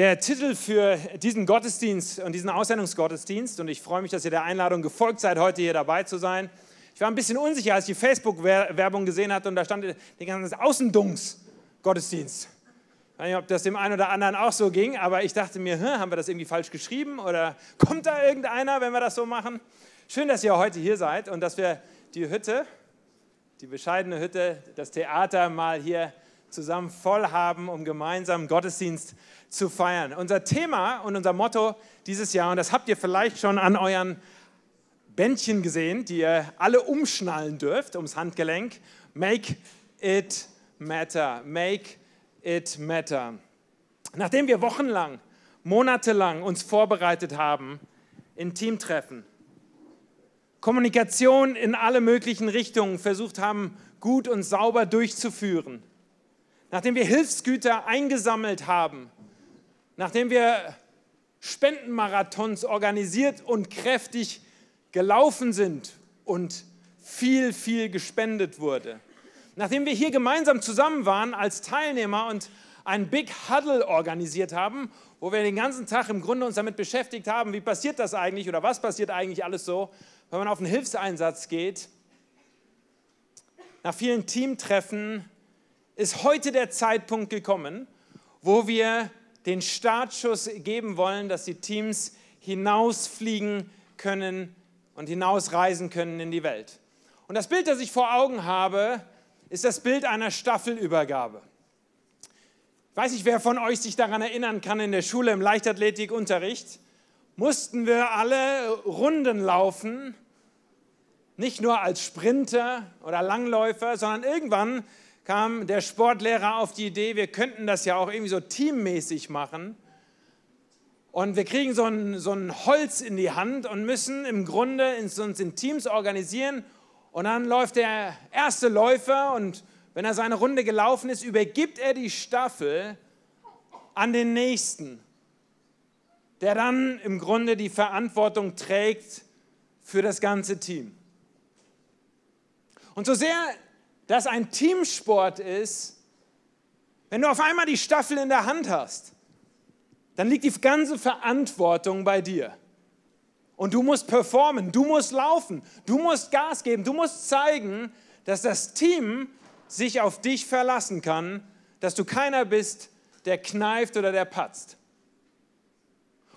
Der Titel für diesen Gottesdienst und diesen Aussendungsgottesdienst, und ich freue mich, dass ihr der Einladung gefolgt seid, heute hier dabei zu sein. Ich war ein bisschen unsicher, als ich die Facebook-Werbung gesehen hatte und da stand der ganze Außendungs-Gottesdienst. Ich weiß nicht, ob das dem einen oder anderen auch so ging, aber ich dachte mir, haben wir das irgendwie falsch geschrieben oder kommt da irgendeiner, wenn wir das so machen? Schön, dass ihr heute hier seid und dass wir die Hütte, die bescheidene Hütte, das Theater mal hier zusammen voll haben, um gemeinsam Gottesdienst zu feiern. Unser Thema und unser Motto dieses Jahr, und das habt ihr vielleicht schon an euren Bändchen gesehen, die ihr alle umschnallen dürft ums Handgelenk, Make it matter, make it matter. Nachdem wir wochenlang, monatelang uns vorbereitet haben in Teamtreffen, Kommunikation in alle möglichen Richtungen versucht haben, gut und sauber durchzuführen, nachdem wir Hilfsgüter eingesammelt haben, nachdem wir Spendenmarathons organisiert und kräftig gelaufen sind und viel, viel gespendet wurde, nachdem wir hier gemeinsam zusammen waren als Teilnehmer und ein Big Huddle organisiert haben, wo wir den ganzen Tag im Grunde uns damit beschäftigt haben, wie passiert das eigentlich oder was passiert eigentlich alles so, wenn man auf einen Hilfseinsatz geht. Nach vielen Teamtreffen ist heute der Zeitpunkt gekommen, wo wir den Startschuss geben wollen, dass die Teams hinausfliegen können und hinausreisen können in die Welt. Und das Bild, das ich vor Augen habe, ist das Bild einer Staffelübergabe. Ich weiß nicht, wer von euch sich daran erinnern kann, in der Schule im Leichtathletikunterricht mussten wir alle Runden laufen, nicht nur als Sprinter oder Langläufer, sondern irgendwann kam der Sportlehrer auf die Idee, wir könnten das ja auch irgendwie so teammäßig machen. Und wir kriegen so ein, so ein Holz in die Hand und müssen im Grunde uns in Teams organisieren. Und dann läuft der erste Läufer und wenn er seine Runde gelaufen ist, übergibt er die Staffel an den nächsten, der dann im Grunde die Verantwortung trägt für das ganze Team. Und so sehr das ein Teamsport ist, wenn du auf einmal die Staffel in der Hand hast, dann liegt die ganze Verantwortung bei dir. Und du musst performen, du musst laufen, du musst Gas geben, du musst zeigen, dass das Team sich auf dich verlassen kann, dass du keiner bist, der kneift oder der patzt.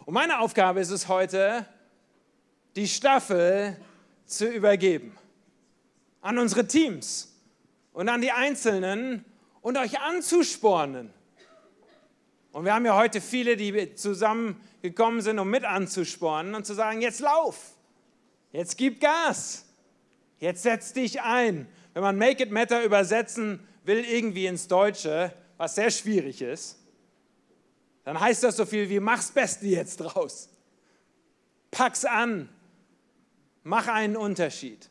Und meine Aufgabe ist es heute, die Staffel zu übergeben an unsere Teams und an die Einzelnen und euch anzuspornen. Und wir haben ja heute viele, die zusammengekommen sind, um mit anzuspornen und zu sagen, jetzt lauf, jetzt gib Gas, jetzt setz dich ein. Wenn man Make It Matter übersetzen will irgendwie ins Deutsche, was sehr schwierig ist, dann heißt das so viel wie, mach's Beste jetzt draus. Pack's an, mach einen Unterschied.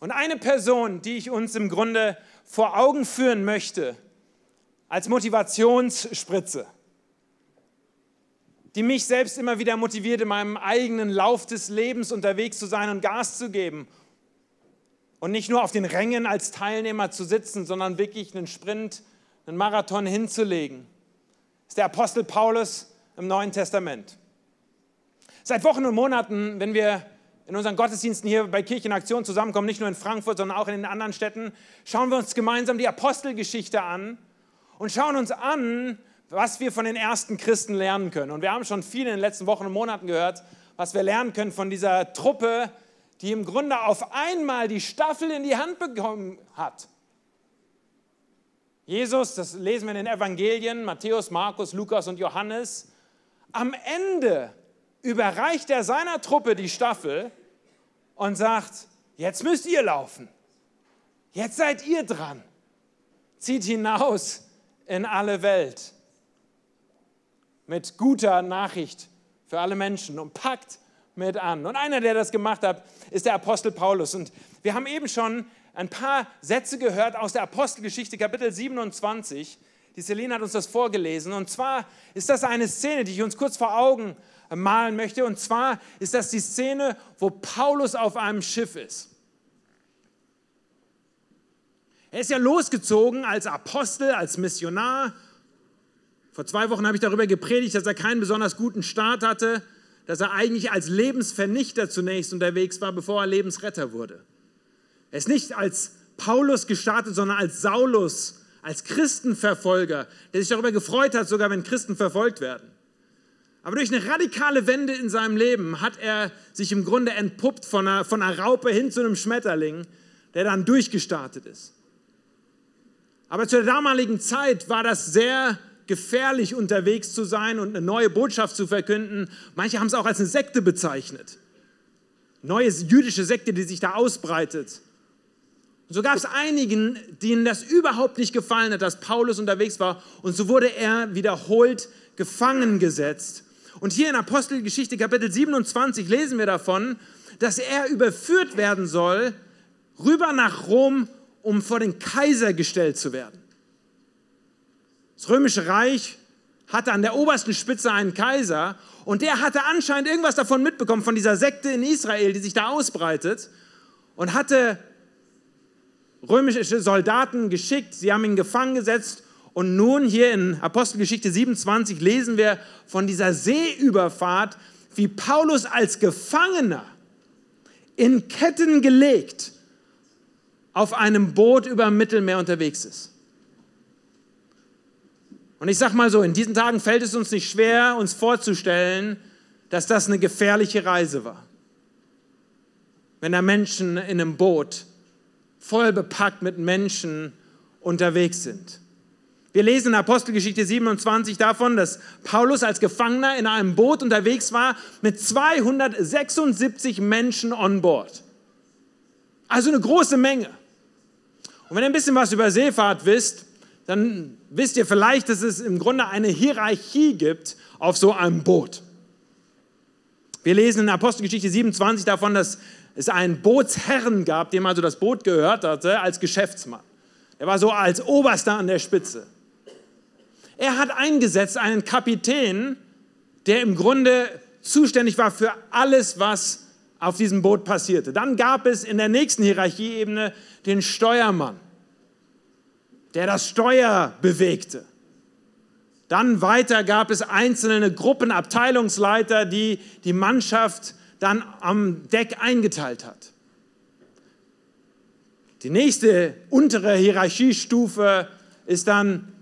Und eine Person, die ich uns im Grunde vor Augen führen möchte, als Motivationsspritze, die mich selbst immer wieder motiviert, in meinem eigenen Lauf des Lebens unterwegs zu sein und Gas zu geben. Und nicht nur auf den Rängen als Teilnehmer zu sitzen, sondern wirklich einen Sprint, einen Marathon hinzulegen, ist der Apostel Paulus im Neuen Testament. Seit Wochen und Monaten, wenn wir in unseren Gottesdiensten hier bei Kirchenaktion zusammenkommen, nicht nur in Frankfurt, sondern auch in den anderen Städten, schauen wir uns gemeinsam die Apostelgeschichte an und schauen uns an, was wir von den ersten Christen lernen können. Und wir haben schon viel in den letzten Wochen und Monaten gehört, was wir lernen können von dieser Truppe, die im Grunde auf einmal die Staffel in die Hand bekommen hat. Jesus, das lesen wir in den Evangelien, Matthäus, Markus, Lukas und Johannes, am Ende überreicht er seiner Truppe die Staffel und sagt, jetzt müsst ihr laufen. Jetzt seid ihr dran. Zieht hinaus in alle Welt mit guter Nachricht für alle Menschen und packt mit an. Und einer, der das gemacht hat, ist der Apostel Paulus. Und wir haben eben schon ein paar Sätze gehört aus der Apostelgeschichte, Kapitel 27. Die Selene hat uns das vorgelesen. Und zwar ist das eine Szene, die ich uns kurz vor Augen malen möchte. Und zwar ist das die Szene, wo Paulus auf einem Schiff ist. Er ist ja losgezogen als Apostel, als Missionar Vor zwei Wochen habe ich darüber gepredigt, dass er keinen besonders guten Start hatte, dass er eigentlich als Lebensvernichter zunächst unterwegs war, bevor er Lebensretter wurde. Er ist nicht als Paulus gestartet, sondern als Saulus, als Christenverfolger, der sich darüber gefreut hat, sogar wenn Christen verfolgt werden. Aber durch eine radikale Wende in seinem Leben hat er sich im Grunde entpuppt von einer, von einer Raupe hin zu einem Schmetterling, der dann durchgestartet ist. Aber zur damaligen Zeit war das sehr gefährlich, unterwegs zu sein und eine neue Botschaft zu verkünden. Manche haben es auch als eine Sekte bezeichnet. Neue jüdische Sekte, die sich da ausbreitet. Und so gab es einigen, denen das überhaupt nicht gefallen hat, dass Paulus unterwegs war. Und so wurde er wiederholt gefangen gesetzt. Und hier in Apostelgeschichte Kapitel 27 lesen wir davon, dass er überführt werden soll, rüber nach Rom, um vor den Kaiser gestellt zu werden. Das römische Reich hatte an der obersten Spitze einen Kaiser und der hatte anscheinend irgendwas davon mitbekommen, von dieser Sekte in Israel, die sich da ausbreitet und hatte römische Soldaten geschickt, sie haben ihn gefangen gesetzt und nun hier in Apostelgeschichte 27 lesen wir von dieser Seeüberfahrt, wie Paulus als Gefangener in Ketten gelegt auf einem Boot über Mittelmeer unterwegs ist. Und ich sage mal so, in diesen Tagen fällt es uns nicht schwer, uns vorzustellen, dass das eine gefährliche Reise war. Wenn da Menschen in einem Boot voll bepackt mit Menschen unterwegs sind. Wir lesen in Apostelgeschichte 27 davon, dass Paulus als Gefangener in einem Boot unterwegs war mit 276 Menschen on Bord. Also eine große Menge. Und wenn ihr ein bisschen was über Seefahrt wisst, dann wisst ihr vielleicht, dass es im Grunde eine Hierarchie gibt auf so einem Boot. Wir lesen in Apostelgeschichte 27 davon, dass es einen Bootsherren gab, dem also das Boot gehört hatte, als Geschäftsmann. Er war so als Oberster an der Spitze. Er hat eingesetzt einen Kapitän, der im Grunde zuständig war für alles, was auf diesem Boot passierte. Dann gab es in der nächsten Hierarchieebene den Steuermann, der das Steuer bewegte. Dann weiter gab es einzelne Gruppenabteilungsleiter, die die Mannschaft dann am Deck eingeteilt hat. Die nächste untere Hierarchiestufe ist dann,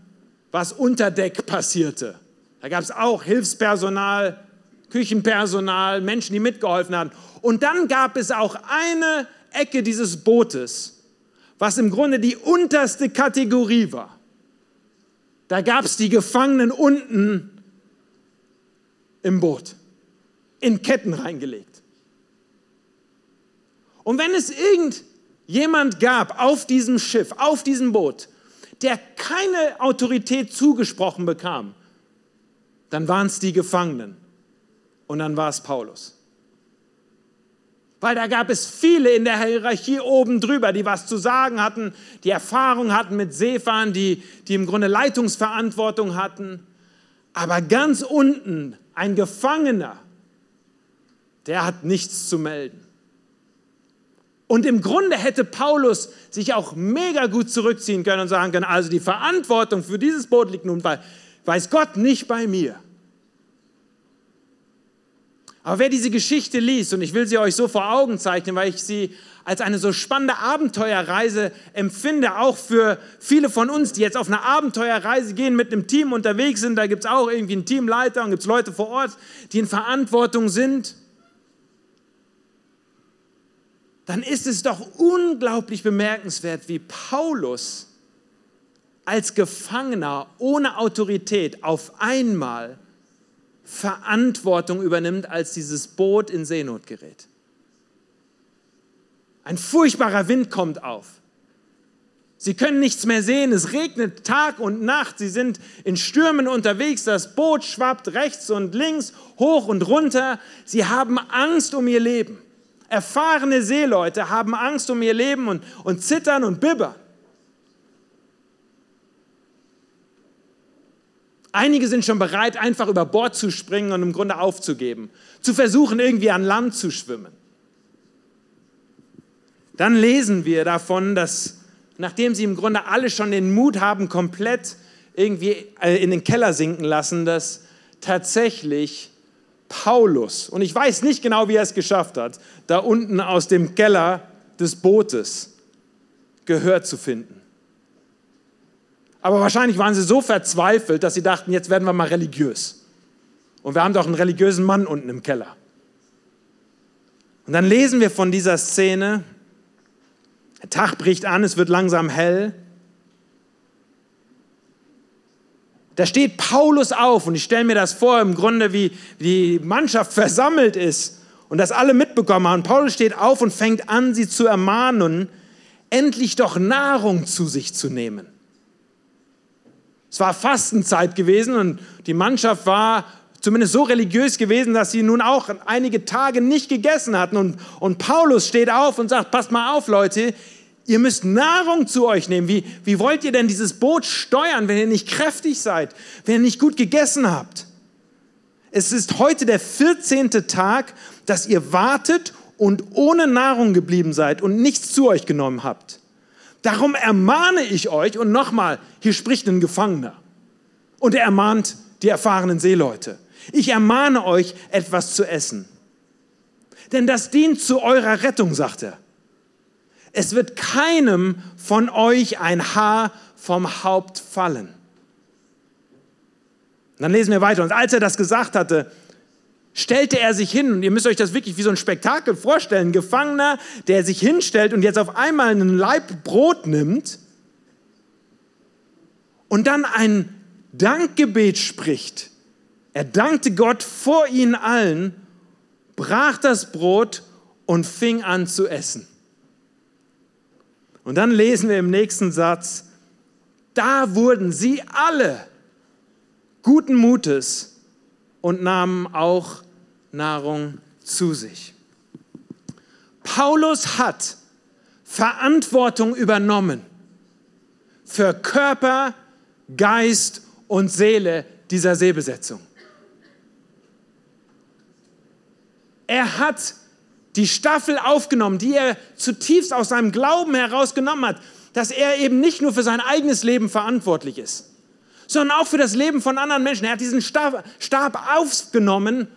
was unter Deck passierte. Da gab es auch Hilfspersonal, Küchenpersonal, Menschen, die mitgeholfen haben. Und dann gab es auch eine Ecke dieses Bootes, was im Grunde die unterste Kategorie war. Da gab es die Gefangenen unten im Boot in Ketten reingelegt. Und wenn es irgendjemand gab auf diesem Schiff, auf diesem Boot, der keine Autorität zugesprochen bekam, dann waren es die Gefangenen und dann war es Paulus. Weil da gab es viele in der Hierarchie oben drüber, die was zu sagen hatten, die Erfahrung hatten mit Seefahren, die, die im Grunde Leitungsverantwortung hatten. Aber ganz unten ein Gefangener, der hat nichts zu melden. Und im Grunde hätte Paulus sich auch mega gut zurückziehen können und sagen können, also die Verantwortung für dieses Boot liegt nun bei, weiß Gott, nicht bei mir. Aber wer diese Geschichte liest, und ich will sie euch so vor Augen zeichnen, weil ich sie als eine so spannende Abenteuerreise empfinde, auch für viele von uns, die jetzt auf eine Abenteuerreise gehen, mit einem Team unterwegs sind, da gibt es auch irgendwie einen Teamleiter und gibt es Leute vor Ort, die in Verantwortung sind dann ist es doch unglaublich bemerkenswert, wie Paulus als Gefangener ohne Autorität auf einmal Verantwortung übernimmt, als dieses Boot in Seenot gerät. Ein furchtbarer Wind kommt auf. Sie können nichts mehr sehen, es regnet Tag und Nacht, sie sind in Stürmen unterwegs, das Boot schwappt rechts und links, hoch und runter, sie haben Angst um ihr Leben. Erfahrene Seeleute haben Angst um ihr Leben und, und zittern und bibbern. Einige sind schon bereit, einfach über Bord zu springen und im Grunde aufzugeben, zu versuchen, irgendwie an Land zu schwimmen. Dann lesen wir davon, dass nachdem sie im Grunde alle schon den Mut haben, komplett irgendwie äh, in den Keller sinken lassen, dass tatsächlich Paulus, und ich weiß nicht genau, wie er es geschafft hat, da unten aus dem Keller des Bootes Gehör zu finden. Aber wahrscheinlich waren sie so verzweifelt, dass sie dachten, jetzt werden wir mal religiös. Und wir haben doch einen religiösen Mann unten im Keller. Und dann lesen wir von dieser Szene, der Tag bricht an, es wird langsam hell. Da steht Paulus auf und ich stelle mir das vor, im Grunde wie die Mannschaft versammelt ist und das alle mitbekommen haben. Paulus steht auf und fängt an, sie zu ermahnen, endlich doch Nahrung zu sich zu nehmen. Es war Fastenzeit gewesen und die Mannschaft war zumindest so religiös gewesen, dass sie nun auch einige Tage nicht gegessen hatten. Und, und Paulus steht auf und sagt, passt mal auf, Leute, ihr müsst Nahrung zu euch nehmen. Wie, wie wollt ihr denn dieses Boot steuern, wenn ihr nicht kräftig seid, wenn ihr nicht gut gegessen habt? Es ist heute der 14. Tag, dass ihr wartet und ohne Nahrung geblieben seid und nichts zu euch genommen habt. Darum ermahne ich euch, und nochmal, hier spricht ein Gefangener. Und er ermahnt die erfahrenen Seeleute. Ich ermahne euch, etwas zu essen. Denn das dient zu eurer Rettung, sagt er. Es wird keinem von euch ein Haar vom Haupt fallen. Dann lesen wir weiter. Und als er das gesagt hatte, stellte er sich hin. Und ihr müsst euch das wirklich wie so ein Spektakel vorstellen. Ein Gefangener, der sich hinstellt und jetzt auf einmal einen Leib Brot nimmt und dann ein Dankgebet spricht er dankte Gott vor ihnen allen, brach das Brot und fing an zu essen. Und dann lesen wir im nächsten Satz, da wurden sie alle guten Mutes und nahmen auch Nahrung zu sich. Paulus hat Verantwortung übernommen für Körper, Geist und Seele dieser Seebesetzung. Er hat die Staffel aufgenommen, die er zutiefst aus seinem Glauben herausgenommen hat, dass er eben nicht nur für sein eigenes Leben verantwortlich ist, sondern auch für das Leben von anderen Menschen. Er hat diesen Stab, Stab aufgenommen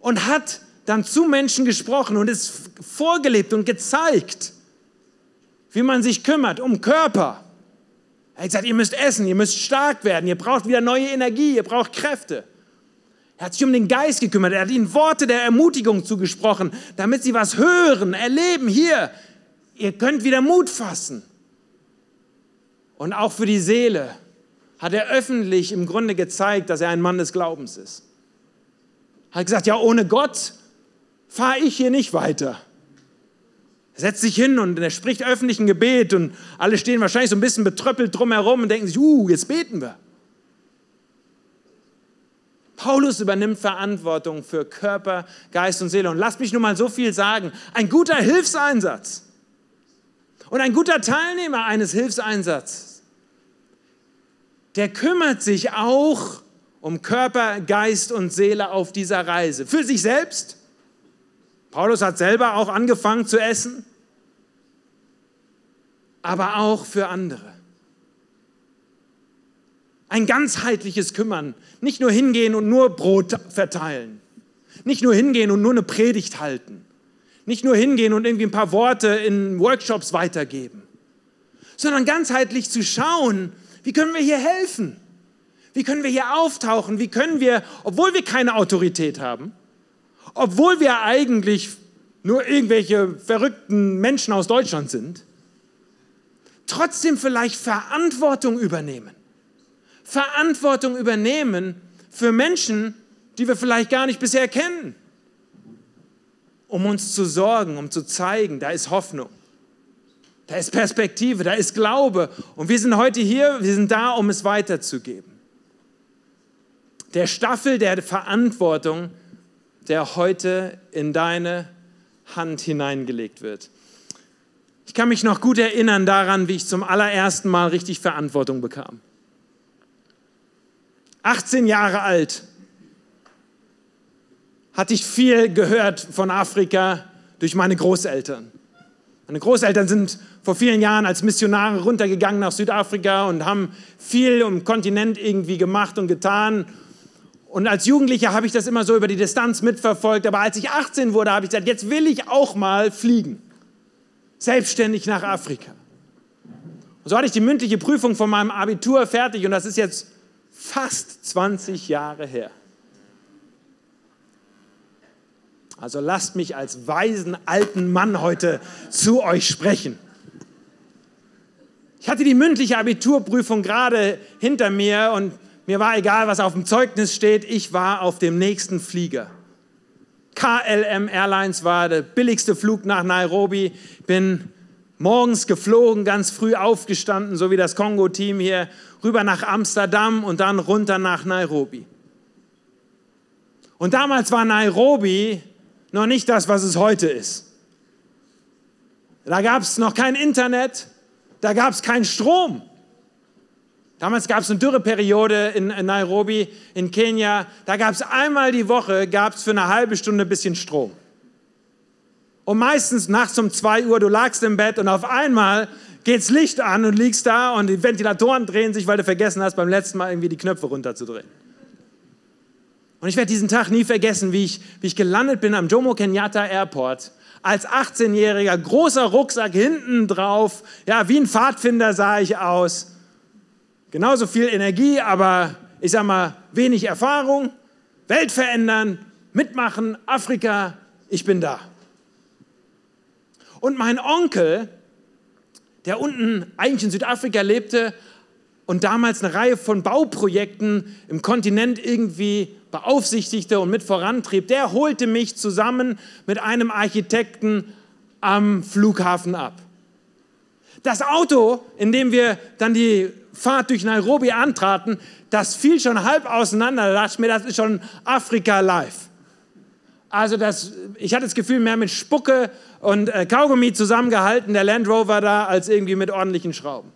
und hat dann zu Menschen gesprochen und es vorgelebt und gezeigt, wie man sich kümmert um Körper. Er hat gesagt, ihr müsst essen, ihr müsst stark werden, ihr braucht wieder neue Energie, ihr braucht Kräfte. Er hat sich um den Geist gekümmert. Er hat ihnen Worte der Ermutigung zugesprochen, damit sie was hören, erleben. Hier, ihr könnt wieder Mut fassen. Und auch für die Seele hat er öffentlich im Grunde gezeigt, dass er ein Mann des Glaubens ist. Er hat gesagt, ja, ohne Gott fahre ich hier nicht weiter. Er setzt sich hin und er spricht öffentlich ein Gebet und alle stehen wahrscheinlich so ein bisschen betröppelt drumherum und denken sich, uh, jetzt beten wir. Paulus übernimmt Verantwortung für Körper, Geist und Seele. Und lasst mich nur mal so viel sagen. Ein guter Hilfseinsatz und ein guter Teilnehmer eines Hilfseinsatzes, der kümmert sich auch um Körper, Geist und Seele auf dieser Reise. Für sich selbst. Paulus hat selber auch angefangen zu essen, aber auch für andere. Ein ganzheitliches Kümmern. Nicht nur hingehen und nur Brot verteilen. Nicht nur hingehen und nur eine Predigt halten. Nicht nur hingehen und irgendwie ein paar Worte in Workshops weitergeben. Sondern ganzheitlich zu schauen, wie können wir hier helfen? Wie können wir hier auftauchen? Wie können wir, obwohl wir keine Autorität haben, obwohl wir eigentlich nur irgendwelche verrückten Menschen aus Deutschland sind, trotzdem vielleicht Verantwortung übernehmen. Verantwortung übernehmen für Menschen, die wir vielleicht gar nicht bisher kennen, um uns zu sorgen, um zu zeigen, da ist Hoffnung, da ist Perspektive, da ist Glaube. Und wir sind heute hier, wir sind da, um es weiterzugeben. Der Staffel der Verantwortung, der heute in deine Hand hineingelegt wird. Ich kann mich noch gut erinnern daran, wie ich zum allerersten Mal richtig Verantwortung bekam. 18 Jahre alt, hatte ich viel gehört von Afrika durch meine Großeltern. Meine Großeltern sind vor vielen Jahren als Missionare runtergegangen nach Südafrika und haben viel um Kontinent irgendwie gemacht und getan. Und als Jugendlicher habe ich das immer so über die Distanz mitverfolgt. Aber als ich 18 wurde, habe ich gesagt, jetzt will ich auch mal fliegen. Selbstständig nach Afrika. Und so hatte ich die mündliche Prüfung von meinem Abitur fertig und das ist jetzt fast 20 Jahre her. Also lasst mich als weisen alten Mann heute zu euch sprechen. Ich hatte die mündliche Abiturprüfung gerade hinter mir und mir war egal, was auf dem Zeugnis steht, ich war auf dem nächsten Flieger. KLM Airlines war der billigste Flug nach Nairobi. Bin morgens geflogen, ganz früh aufgestanden, so wie das Kongo-Team hier, rüber nach Amsterdam und dann runter nach Nairobi. Und damals war Nairobi noch nicht das, was es heute ist. Da gab es noch kein Internet, da gab es keinen Strom. Damals gab es eine Dürreperiode in, Nairobi, in Kenia. Da gab es einmal die Woche, gab es für eine halbe Stunde ein bisschen Strom. Und meistens nachts um zwei Uhr, du lagst im Bett und auf einmal geht's Licht an und liegst da und die Ventilatoren drehen sich, weil du vergessen hast, beim letzten Mal irgendwie die Knöpfe runterzudrehen. Und ich werde diesen Tag nie vergessen, wie ich, wie ich gelandet bin am Jomo Kenyatta Airport. Als 18-Jähriger, großer Rucksack hinten drauf. Ja, wie ein Pfadfinder sah ich aus. Genauso viel Energie, aber ich sag mal, wenig Erfahrung. Welt verändern, mitmachen, Afrika, ich bin da. Und mein Onkel, der unten eigentlich in Südafrika lebte und damals eine Reihe von Bauprojekten im Kontinent irgendwie beaufsichtigte und mit vorantrieb, der holte mich zusammen mit einem Architekten am Flughafen ab. Das Auto, in dem wir dann die Fahrt durch Nairobi antraten, das fiel schon halb auseinander. Da dachte ich mir, das ist schon Afrika live. Also das, ich hatte das Gefühl, mehr mit Spucke und äh, Kaugummi zusammengehalten, der Land Rover da, als irgendwie mit ordentlichen Schrauben.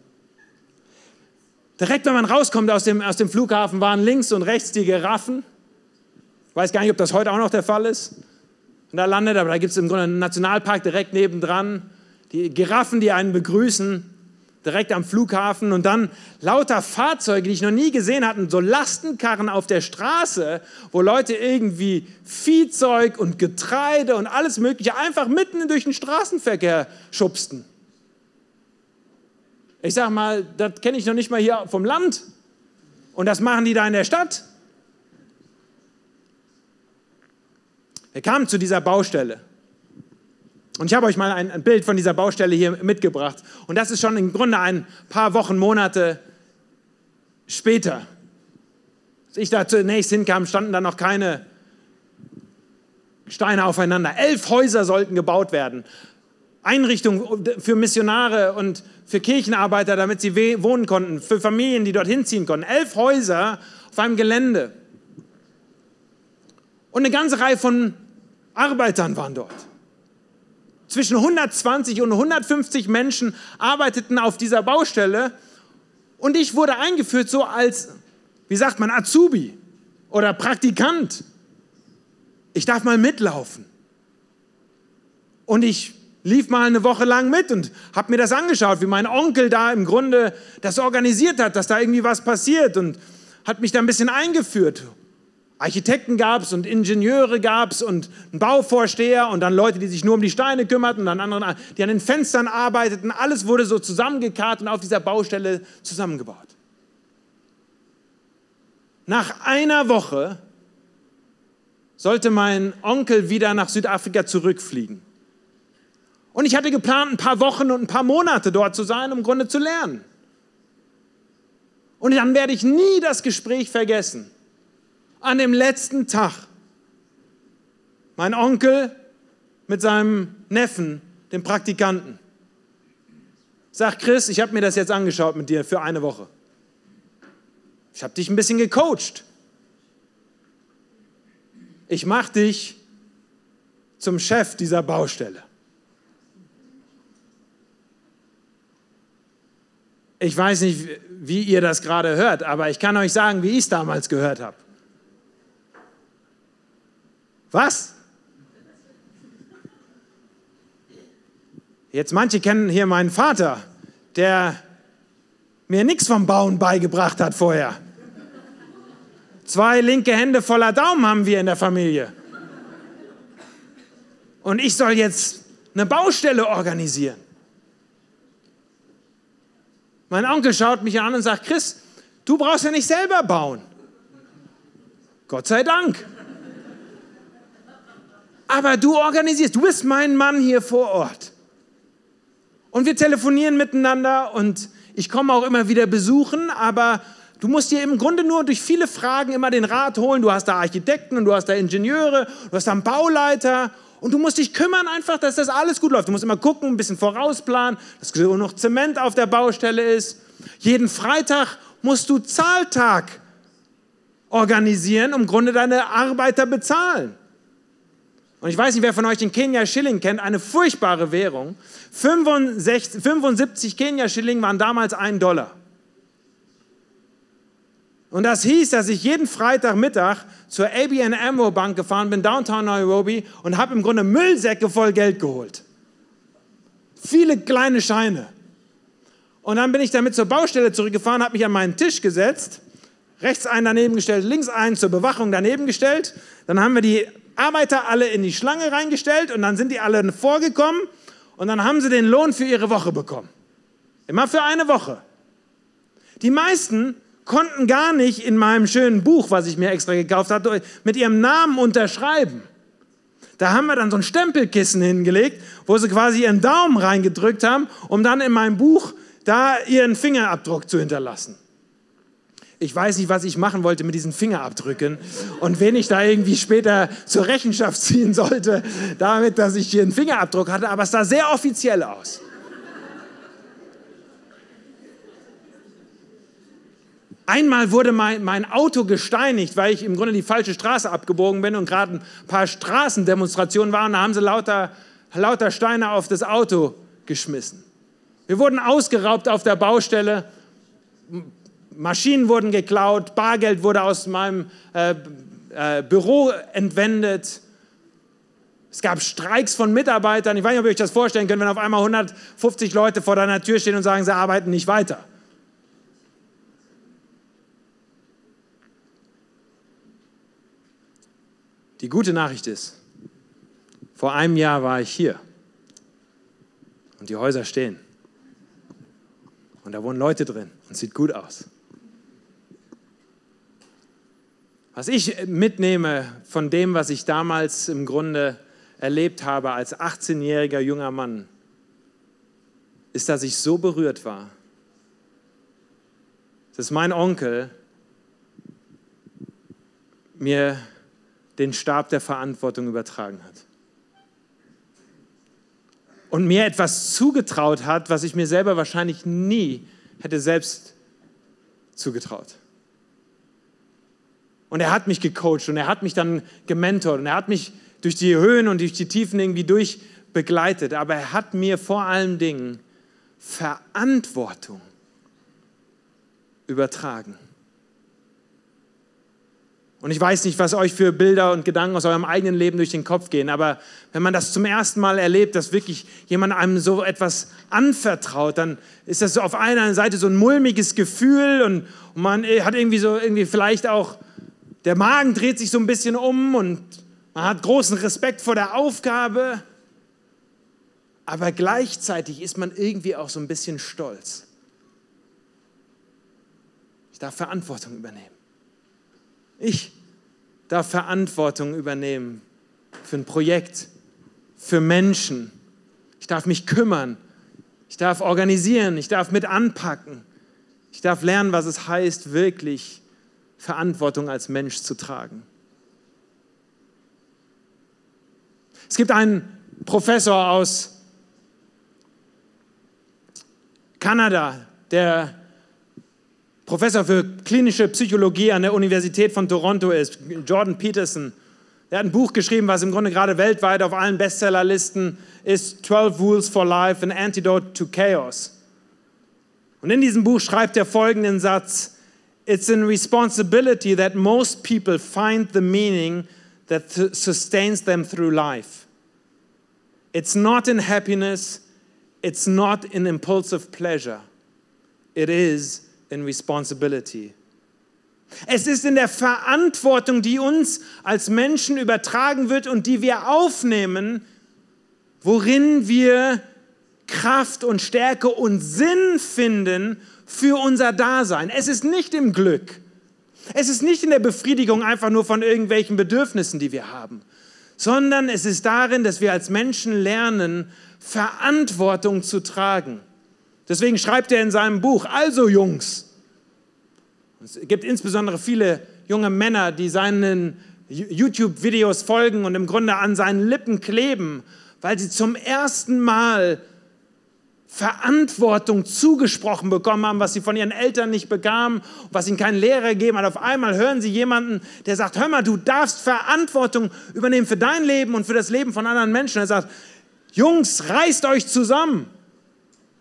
Direkt, wenn man rauskommt aus dem, aus dem Flughafen, waren links und rechts die Giraffen. Ich weiß gar nicht, ob das heute auch noch der Fall ist. Und da landet, aber da gibt es im Grunde einen Nationalpark direkt nebendran. Die Giraffen, die einen begrüßen direkt am Flughafen und dann lauter Fahrzeuge, die ich noch nie gesehen hatte, so Lastenkarren auf der Straße, wo Leute irgendwie Viehzeug und Getreide und alles Mögliche einfach mitten durch den Straßenverkehr schubsten. Ich sag mal, das kenne ich noch nicht mal hier vom Land. Und das machen die da in der Stadt. Wir kamen zu dieser Baustelle. Und ich habe euch mal ein, ein, Bild von dieser Baustelle hier mitgebracht. Und das ist schon im Grunde ein paar Wochen, Monate später. Als ich da zunächst hinkam, standen da noch keine Steine aufeinander. Elf Häuser sollten gebaut werden. Einrichtungen für Missionare und für Kirchenarbeiter, damit sie wohnen konnten, für Familien, die dorthin ziehen konnten. Elf Häuser auf einem Gelände. Und eine ganze Reihe von Arbeitern waren dort. Zwischen 120 und 150 Menschen arbeiteten auf dieser Baustelle und ich wurde eingeführt so als, wie sagt man, Azubi oder Praktikant. Ich darf mal mitlaufen. Und ich lief mal eine Woche lang mit und habe mir das angeschaut, wie mein Onkel da im Grunde das organisiert hat, dass da irgendwie was passiert und hat mich da ein bisschen eingeführt. Architekten gab es und Ingenieure gab es und einen Bauvorsteher und dann Leute, die sich nur um die Steine kümmerten und dann andere, die an den Fenstern arbeiteten. Alles wurde so zusammengekarrt und auf dieser Baustelle zusammengebaut. Nach einer Woche sollte mein Onkel wieder nach Südafrika zurückfliegen. Und ich hatte geplant, ein paar Wochen und ein paar Monate dort zu sein, um im Grunde zu lernen. Und dann werde ich nie das Gespräch vergessen an dem letzten Tag mein Onkel mit seinem Neffen, dem Praktikanten, sagt, Chris, ich habe mir das jetzt angeschaut mit dir für eine Woche. Ich habe dich ein bisschen gecoacht. Ich mache dich zum Chef dieser Baustelle. Ich weiß nicht, wie ihr das gerade hört, aber ich kann euch sagen, wie ich es damals gehört habe. Was? Jetzt manche kennen hier meinen Vater, der mir nichts vom Bauen beigebracht hat vorher. Zwei linke Hände voller Daumen haben wir in der Familie. Und ich soll jetzt eine Baustelle organisieren. Mein Onkel schaut mich an und sagt, Chris, du brauchst ja nicht selber bauen. Gott sei Dank. Aber du organisierst, du bist mein Mann hier vor Ort. Und wir telefonieren miteinander und ich komme auch immer wieder besuchen, aber du musst dir im Grunde nur durch viele Fragen immer den Rat holen. Du hast da Architekten und du hast da Ingenieure, du hast da einen Bauleiter und du musst dich kümmern einfach, dass das alles gut läuft. Du musst immer gucken, ein bisschen vorausplanen, dass noch Zement auf der Baustelle ist. Jeden Freitag musst du Zahltag organisieren, um im Grunde deine Arbeiter bezahlen. Und ich weiß nicht, wer von euch den Kenia Schilling kennt, eine furchtbare Währung. 65, 75 Kenia Schilling waren damals ein Dollar. Und das hieß, dass ich jeden Freitagmittag zur ABN AMRO Bank gefahren bin, downtown Nairobi, und habe im Grunde Müllsäcke voll Geld geholt. Viele kleine Scheine. Und dann bin ich damit zur Baustelle zurückgefahren, habe mich an meinen Tisch gesetzt, rechts einen daneben gestellt, links einen zur Bewachung daneben gestellt. Dann haben wir die Arbeiter alle in die Schlange reingestellt und dann sind die alle vorgekommen und dann haben sie den Lohn für ihre Woche bekommen. Immer für eine Woche. Die meisten konnten gar nicht in meinem schönen Buch, was ich mir extra gekauft hatte, mit ihrem Namen unterschreiben. Da haben wir dann so ein Stempelkissen hingelegt, wo sie quasi ihren Daumen reingedrückt haben, um dann in meinem Buch da ihren Fingerabdruck zu hinterlassen ich weiß nicht, was ich machen wollte mit diesen Fingerabdrücken und wen ich da irgendwie später zur Rechenschaft ziehen sollte, damit, dass ich hier einen Fingerabdruck hatte, aber es sah sehr offiziell aus. Einmal wurde mein, mein, Auto gesteinigt, weil ich im Grunde die falsche Straße abgebogen bin und gerade ein paar Straßendemonstrationen waren. Da haben sie lauter, lauter Steine auf das Auto geschmissen. Wir wurden ausgeraubt auf der Baustelle. Maschinen wurden geklaut, Bargeld wurde aus meinem äh, äh, Büro entwendet. Es gab Streiks von Mitarbeitern. Ich weiß nicht, ob ihr euch das vorstellen könnt, wenn auf einmal 150 Leute vor deiner Tür stehen und sagen, sie arbeiten nicht weiter. Die gute Nachricht ist, vor einem Jahr war ich hier und die Häuser stehen. Und da wohnen Leute drin und sieht gut aus. Was ich mitnehme von dem, was ich damals im Grunde erlebt habe als 18-jähriger junger Mann, ist, dass ich so berührt war, dass mein Onkel mir den Stab der Verantwortung übertragen hat. Und mir etwas zugetraut hat, was ich mir selber wahrscheinlich nie hätte selbst zugetraut. Und er hat mich gecoacht und er hat mich dann gementort und er hat mich durch die Höhen und durch die Tiefen irgendwie durch begleitet. Aber er hat mir vor allen Dingen Verantwortung übertragen. Und ich weiß nicht, was euch für Bilder und Gedanken aus eurem eigenen Leben durch den Kopf gehen, aber wenn man das zum ersten Mal erlebt, dass wirklich jemand einem so etwas anvertraut, dann ist das so auf einer Seite so ein mulmiges Gefühl und, man hat irgendwie so irgendwie vielleicht auch der Magen dreht sich so ein bisschen um und man hat großen Respekt vor der Aufgabe, aber gleichzeitig ist man irgendwie auch so ein bisschen stolz. Ich darf Verantwortung übernehmen. Ich darf Verantwortung übernehmen für ein Projekt, für Menschen. Ich darf mich kümmern. Ich darf organisieren. Ich darf mit anpacken. Ich darf lernen, was es heißt, wirklich Verantwortung als Mensch zu tragen. Es gibt einen Professor aus Kanada, der Professor für klinische Psychologie an der Universität von Toronto ist, Jordan Peterson. Er hat ein Buch geschrieben, was im Grunde gerade weltweit auf allen Bestsellerlisten ist, 12 Rules for Life, an Antidote to Chaos. Und in diesem Buch schreibt er folgenden Satz, it's a responsibility that most people find the meaning that th- sustains them through life. It's not in happiness, it's not in impulsive pleasure, it is in responsibility. Es ist in der Verantwortung, die uns als Menschen übertragen wird und die wir aufnehmen, worin wir Kraft und Stärke und Sinn finden für unser Dasein. Es ist nicht im Glück. Es ist nicht in der Befriedigung einfach nur von irgendwelchen Bedürfnissen, die wir haben, sondern es ist darin, dass wir als Menschen lernen, Verantwortung zu tragen. Deswegen schreibt er in seinem Buch, also Jungs, es gibt insbesondere viele junge Männer, die seinen YouTube-Videos folgen und im Grunde an seinen Lippen kleben, weil sie zum ersten Mal Verantwortung zugesprochen bekommen haben, was sie von ihren Eltern nicht bekamen, was ihnen kein Lehrer gegeben hat. Auf einmal hören sie jemanden, der sagt, hör mal, du darfst Verantwortung übernehmen für dein Leben und für das Leben von anderen Menschen. Er sagt, Jungs, reißt euch zusammen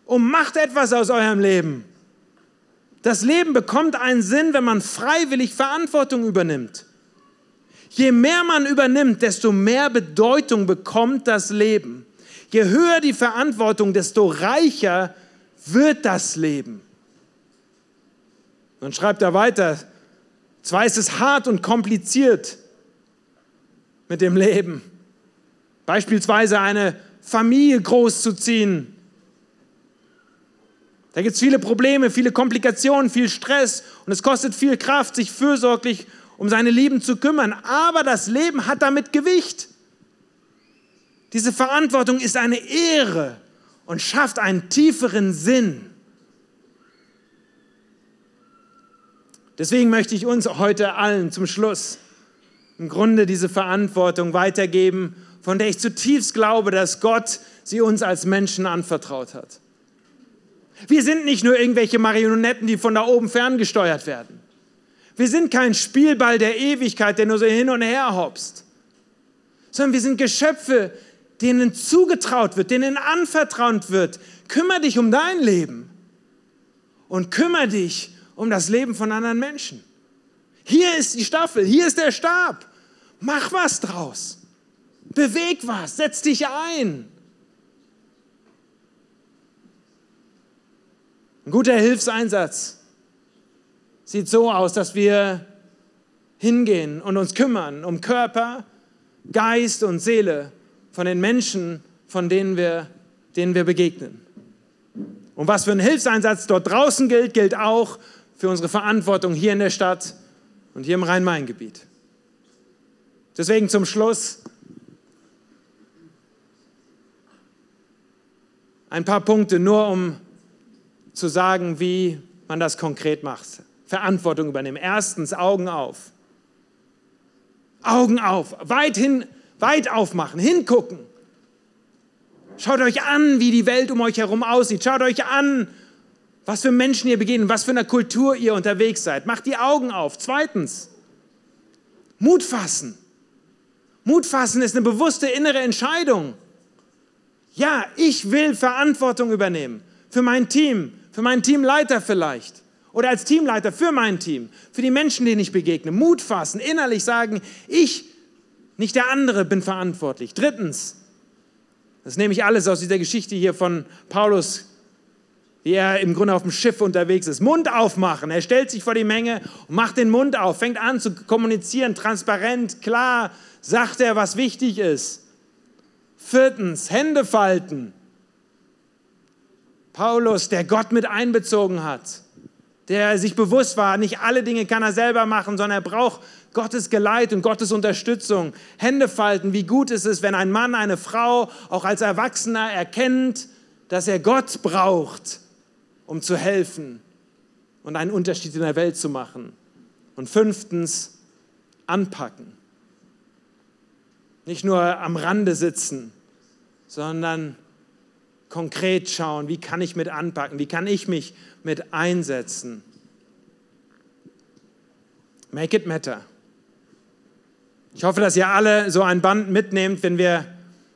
und macht etwas aus eurem Leben. Das Leben bekommt einen Sinn, wenn man freiwillig Verantwortung übernimmt. Je mehr man übernimmt, desto mehr Bedeutung bekommt das Leben. Je höher die Verantwortung, desto reicher wird das Leben. Dann schreibt er weiter, zwar ist es hart und kompliziert mit dem Leben. Beispielsweise eine Familie großzuziehen. Da gibt es viele Probleme, viele Komplikationen, viel Stress und es kostet viel Kraft, sich fürsorglich um seine Lieben zu kümmern. Aber das Leben hat damit Gewicht. Diese Verantwortung ist eine Ehre und schafft einen tieferen Sinn. Deswegen möchte ich uns heute allen zum Schluss im Grunde diese Verantwortung weitergeben, von der ich zutiefst glaube, dass Gott sie uns als Menschen anvertraut hat. Wir sind nicht nur irgendwelche Marionetten, die von da oben ferngesteuert werden. Wir sind kein Spielball der Ewigkeit, der nur so hin und her hopst, sondern wir sind Geschöpfe, denen zugetraut wird, denen anvertraut wird, kümmere dich um dein Leben und kümmere dich um das Leben von anderen Menschen. Hier ist die Staffel, hier ist der Stab. Mach was draus. Beweg was, setz dich ein. Ein guter Hilfseinsatz sieht so aus, dass wir hingehen und uns kümmern um Körper, Geist und Seele von den Menschen, von denen wir, denen wir begegnen. Und was für ein Hilfseinsatz dort draußen gilt, gilt auch für unsere Verantwortung hier in der Stadt und hier im Rhein-Main-Gebiet. Deswegen zum Schluss ein paar Punkte, nur um zu sagen, wie man das konkret macht. Verantwortung übernehmen. Erstens, Augen auf. Augen auf, weit hin Weit aufmachen, hingucken. Schaut euch an, wie die Welt um euch herum aussieht. Schaut euch an, was für Menschen ihr begegnet, was für eine Kultur ihr unterwegs seid. Macht die Augen auf. Zweitens, Mut fassen. Mut fassen ist eine bewusste innere Entscheidung. Ja, ich will Verantwortung übernehmen für mein Team, für meinen Teamleiter vielleicht oder als Teamleiter für mein Team, für die Menschen, denen ich begegne. Mut fassen, innerlich sagen, ich nicht der andere bin verantwortlich. Drittens, das nehme ich alles aus dieser Geschichte hier von Paulus, wie er im Grunde auf dem Schiff unterwegs ist. Mund aufmachen. Er stellt sich vor die Menge und macht den Mund auf, fängt an zu kommunizieren, transparent, klar, sagt er, was wichtig ist. Viertens, Hände falten. Paulus, der Gott mit einbezogen hat, der sich bewusst war, nicht alle Dinge kann er selber machen, sondern er braucht Gottes Geleit und Gottes Unterstützung. Hände falten, wie gut ist es, wenn ein Mann, eine Frau auch als Erwachsener erkennt, dass er Gott braucht, um zu helfen und einen Unterschied in der Welt zu machen. Und fünftens, anpacken. Nicht nur am Rande sitzen, sondern konkret schauen, wie kann ich mit anpacken, wie kann ich mich mit einsetzen. Make it matter. Ich hoffe, dass ihr alle so ein Band mitnehmt. Wenn wir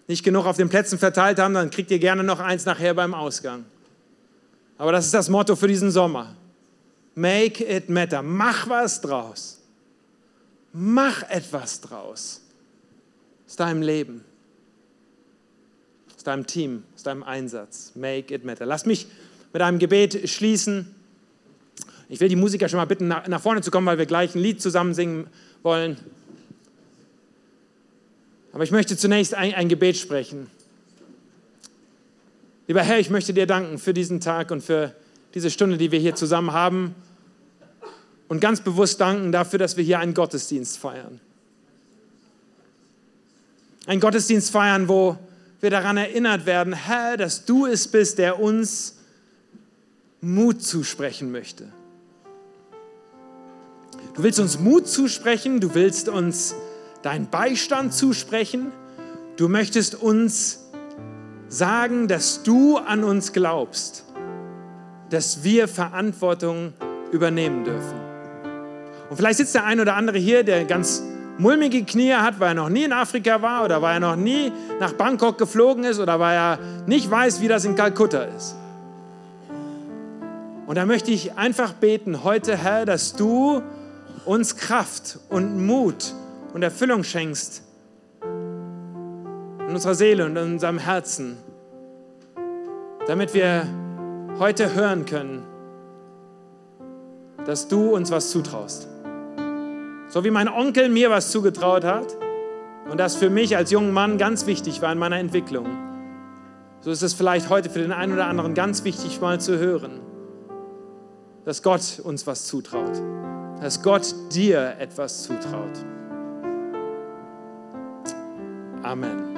nicht genug auf den Plätzen verteilt haben, dann kriegt ihr gerne noch eins nachher beim Ausgang. Aber das ist das Motto für diesen Sommer. Make it matter. Mach was draus. Mach etwas draus aus deinem Leben, aus deinem Team, aus deinem Einsatz. Make it matter. Lass mich mit einem Gebet schließen. Ich will die Musiker schon mal bitten, nach vorne zu kommen, weil wir gleich ein Lied zusammen singen wollen. Aber ich möchte zunächst ein, ein Gebet sprechen. Lieber Herr, ich möchte dir danken für diesen Tag und für diese Stunde, die wir hier zusammen haben. Und ganz bewusst danken dafür, dass wir hier einen Gottesdienst feiern. Ein Gottesdienst feiern, wo wir daran erinnert werden, Herr, dass du es bist, der uns Mut zusprechen möchte. Du willst uns Mut zusprechen, du willst uns deinen Beistand zusprechen, du möchtest uns sagen, dass du an uns glaubst, dass wir Verantwortung übernehmen dürfen. Und vielleicht sitzt der ein oder andere hier, der ganz mulmige Knie hat, weil er noch nie in Afrika war oder weil er noch nie nach Bangkok geflogen ist oder weil er nicht weiß, wie das in Kalkutta ist. Und da möchte ich einfach beten heute, Herr, dass du uns Kraft und Mut und Erfüllung schenkst in unserer Seele und in unserem Herzen, damit wir heute hören können, dass du uns was zutraust. So wie mein Onkel mir was zugetraut hat und das für mich als junger Mann ganz wichtig war in meiner Entwicklung, so ist es vielleicht heute für den einen oder anderen ganz wichtig mal zu hören, dass Gott uns was zutraut, dass Gott dir etwas zutraut. Amen.